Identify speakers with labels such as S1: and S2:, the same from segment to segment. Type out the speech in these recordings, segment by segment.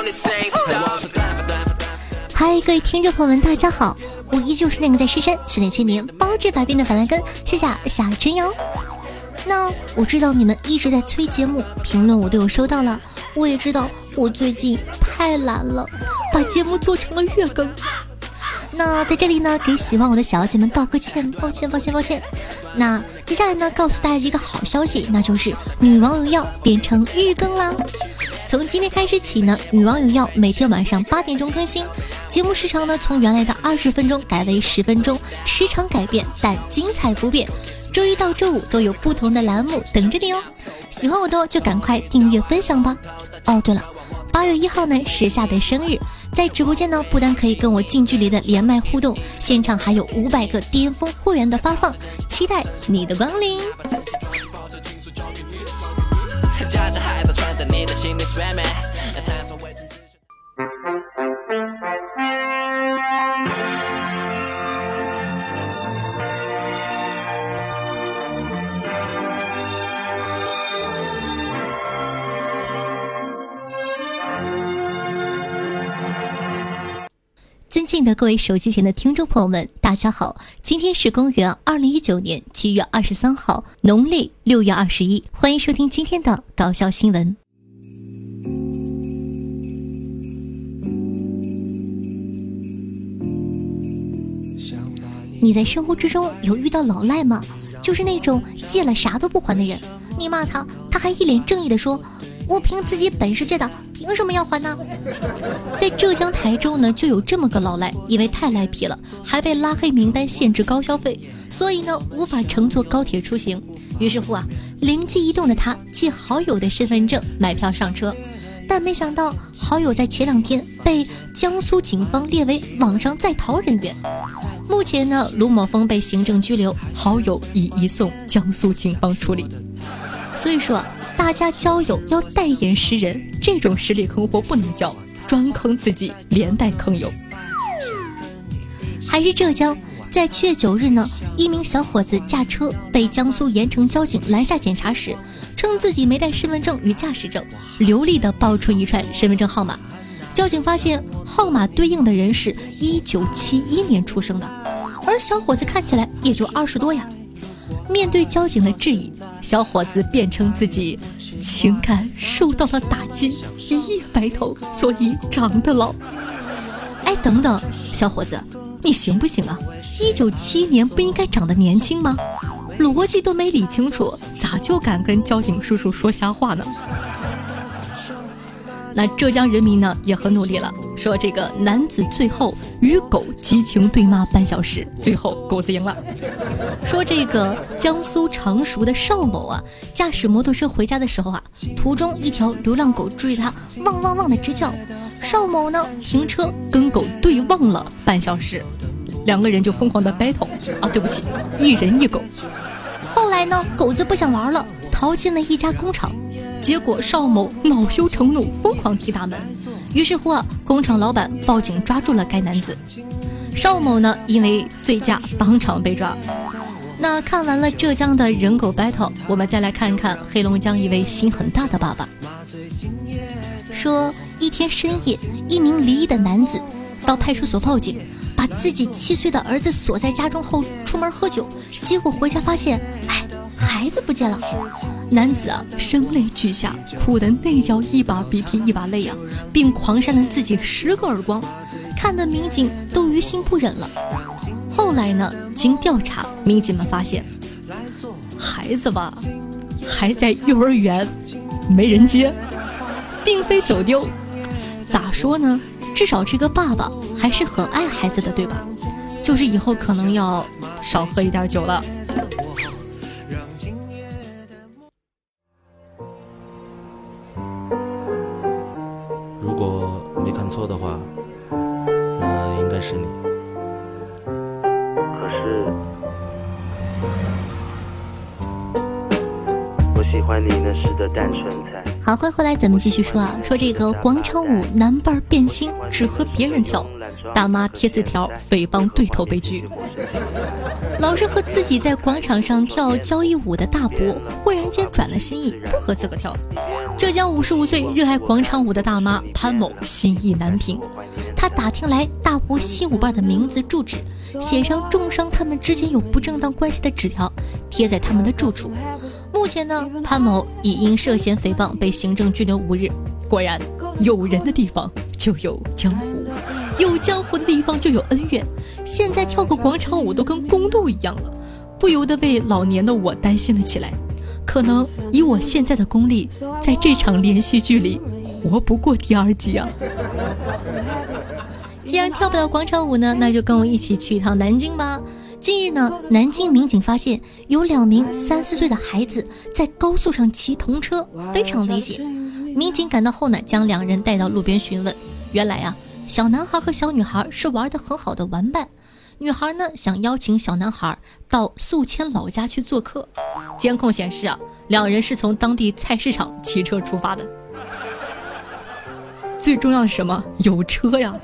S1: 嗨，各位听众朋友们，大家好，我依旧是那个在深山训练千年、包治百病的板蓝根，谢谢夏春瑶。那我知道你们一直在催节目，评论我都有收到了。我也知道我最近太懒了，把节目做成了月更。那在这里呢，给喜欢我的小姐们道个歉，抱歉，抱歉，抱歉。那接下来呢，告诉大家一个好消息，那就是《女王有药》变成日更啦。从今天开始起呢，《女王有药》每天晚上八点钟更新，节目时长呢从原来的二十分钟改为十分钟，时长改变，但精彩不变。周一到周五都有不同的栏目等着你哦。喜欢我的就赶快订阅分享吧。哦，对了。八月一号呢，时下的生日，在直播间呢，不但可以跟我近距离的连麦互动，现场还有五百个巅峰会员的发放，期待你的光临。尊敬的各位手机前的听众朋友们，大家好！今天是公元二零一九年七月二十三号，农历六月二十一，欢迎收听今天的搞笑新闻。你在生活之中有遇到老赖吗？就是那种借了啥都不还的人，你骂他，他还一脸正义的说。我凭自己本事借的，凭什么要还呢？在浙江台州呢，就有这么个老赖，因为太赖皮了，还被拉黑名单，限制高消费，所以呢，无法乘坐高铁出行。于是乎啊，灵机一动的他借好友的身份证买票上车，但没想到好友在前两天被江苏警方列为网上在逃人员。目前呢，卢某峰被行政拘留，好友已移送江苏警方处理。所以说。大家交友要带眼识人，这种实力坑货不能交，专坑自己，连带坑友。还是浙江，在七月九日呢，一名小伙子驾车被江苏盐城交警拦下检查时，称自己没带身份证与驾驶证，流利的报出一串身份证号码。交警发现号码对应的人是一九七一年出生的，而小伙子看起来也就二十多呀。面对交警的质疑，小伙子辩称自己情感受到了打击，一夜白头，所以长得老。哎，等等，小伙子，你行不行啊？一九七一年不应该长得年轻吗？逻辑都没理清楚，咋就敢跟交警叔叔说瞎话呢？那浙江人民呢也很努力了，说这个男子最后与狗激情对骂半小时，最后狗子赢了。说这个江苏常熟的邵某啊，驾驶摩托车回家的时候啊，途中一条流浪狗追着他汪汪汪的直叫，邵某呢停车跟狗对望了半小时，两个人就疯狂的 battle 啊，对不起，一人一狗。后来呢，狗子不想玩了，逃进了一家工厂。结果邵某恼羞成怒，疯狂踢大门。于是乎啊，工厂老板报警抓住了该男子。邵某呢，因为醉驾当场被抓。那看完了浙江的人狗 battle，我们再来看看黑龙江一位心很大的爸爸。说一天深夜，一名离异的男子到派出所报警，把自己七岁的儿子锁在家中后出门喝酒，结果回家发现，哎。孩子不见了，男子啊声泪俱下，哭得那叫一把鼻涕一把泪啊，并狂扇了自己十个耳光，看得民警都于心不忍了。后来呢，经调查，民警们发现，孩子吧还在幼儿园，没人接，并非走丢。咋说呢？至少这个爸爸还是很爱孩子的，对吧？就是以后可能要少喝一点酒了。
S2: 错的话，那应该是你。可是，我喜欢你那时的单纯才。
S1: 好，欢迎回来，咱们继续说啊，说这个广场舞男伴变心，只和别人跳，大妈贴字条诽谤对头被拒。老是和自己在广场上跳交谊舞的大伯，忽然间转了心意，不和自个跳。浙江五十五岁热爱广场舞的大妈潘某心意难平，她打听来大伯新舞伴的名字、住址，写上重伤他们之间有不正当关系的纸条，贴在他们的住处。目前呢，潘某已因涉嫌诽谤被行政拘留五日。果然，有人的地方就有江湖。有江湖的地方就有恩怨，现在跳个广场舞都跟宫斗一样了，不由得为老年的我担心了起来。可能以我现在的功力，在这场连续剧里活不过第二集啊！既然跳不了广场舞呢，那就跟我一起去一趟南京吧。近日呢，南京民警发现有两名三四岁的孩子在高速上骑童车，非常危险。民警赶到后呢，将两人带到路边询问，原来啊。小男孩和小女孩是玩的很好的玩伴，女孩呢想邀请小男孩到宿迁老家去做客。监控显示啊，两人是从当地菜市场骑车出发的。最重要的是什么？有车呀！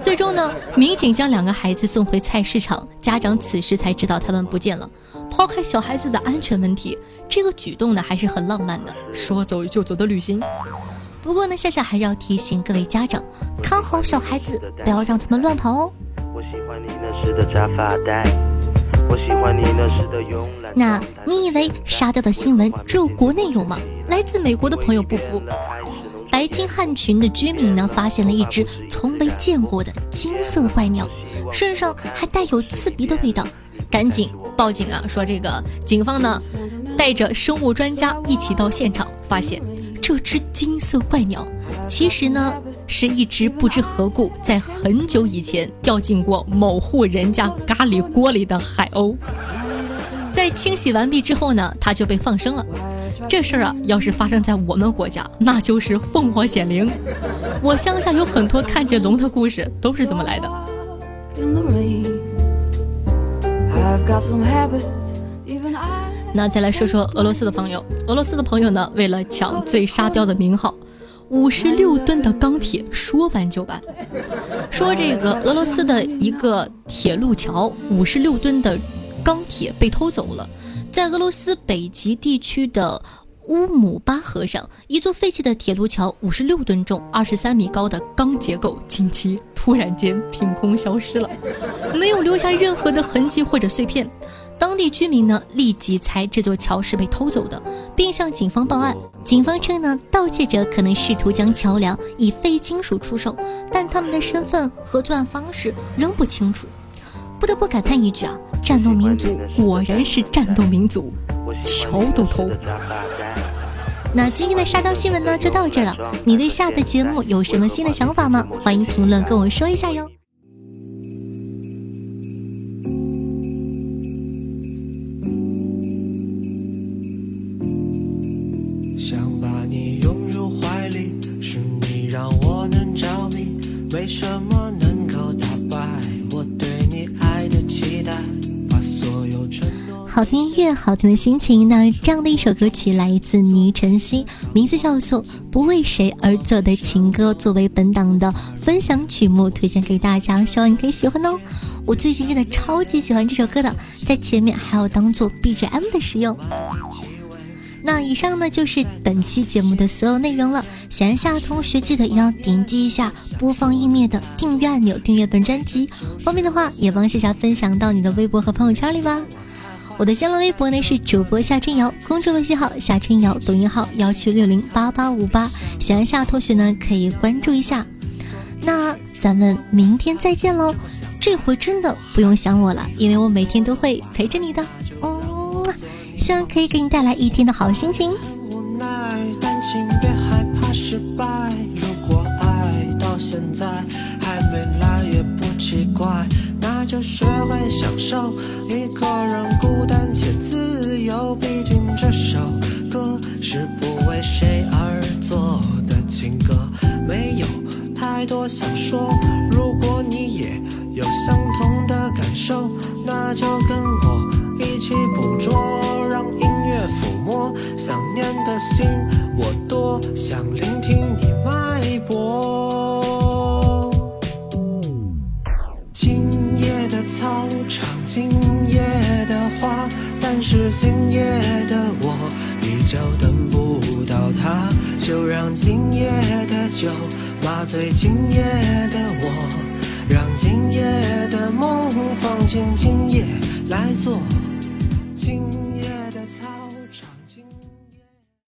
S1: 最终呢，民警将两个孩子送回菜市场，家长此时才知道他们不见了。抛开小孩子的安全问题，这个举动呢还是很浪漫的，说走就走的旅行。不过呢，夏夏还是要提醒各位家长，看好小孩子，不要让他们乱跑哦。那你以为沙雕的新闻只有国内有吗？来自美国的朋友不服，白金汉群的居民呢，发现了一只从未见过的金色怪鸟，身上还带有刺鼻的味道，赶紧报警啊！说这个警方呢，带着生物专家一起到现场，发现。这只金色怪鸟，其实呢是一只不知何故在很久以前掉进过某户人家咖喱锅里的海鸥。在清洗完毕之后呢，它就被放生了。这事儿啊，要是发生在我们国家，那就是凤凰显灵。我乡下有很多看见龙的故事，都是这么来的。那再来说说俄罗斯的朋友，俄罗斯的朋友呢，为了抢最沙雕的名号，五十六吨的钢铁说搬就搬。说这个俄罗斯的一个铁路桥，五十六吨的钢铁被偷走了，在俄罗斯北极地区的。乌姆巴河上，一座废弃的铁路桥，五十六吨重、二十三米高的钢结构，近期突然间凭空消失了，没有留下任何的痕迹或者碎片。当地居民呢，立即猜这座桥是被偷走的，并向警方报案。警方称呢，盗窃者可能试图将桥梁以非金属出售，但他们的身份和作案方式仍不清楚。不得不感叹一句啊，战斗民族果然是战斗民族，桥都偷。那今天的沙雕新闻呢，就到这了。你对下的节目有什么新的想法吗？欢迎评论跟我说一下哟。
S3: 想把你拥入怀里，是你让我能着迷。为什么能
S1: 好听音乐，好听的心情。那这样的一首歌曲来自倪晨曦，名字叫做《不为谁而作的情歌》，作为本档的分享曲目推荐给大家，希望你可以喜欢哦。我最近真的超级喜欢这首歌的，在前面还要当做 BGM 的使用。那以上呢就是本期节目的所有内容了。喜欢夏同学记得一定要点击一下播放页面的订阅按钮，订阅本专辑。方便的话也帮夏夏分享到你的微博和朋友圈里吧。我的新浪微博呢是主播夏春瑶，公众微信号夏春瑶，抖音号幺七六零八八五八，喜欢夏同学呢可以关注一下。那咱们明天再见喽，这回真的不用想我了，因为我每天都会陪着你的。嗯，希望可以给你带来一天的好心情。
S3: 如果你也有相同的感受，那就跟我一起捕捉，让音乐抚摸想念的心。我多想聆听你脉搏。今夜的操场，今夜的花，但是今夜的我依旧等不到他。就让今夜的酒麻醉今夜的我，让今夜的梦放进今夜来做。今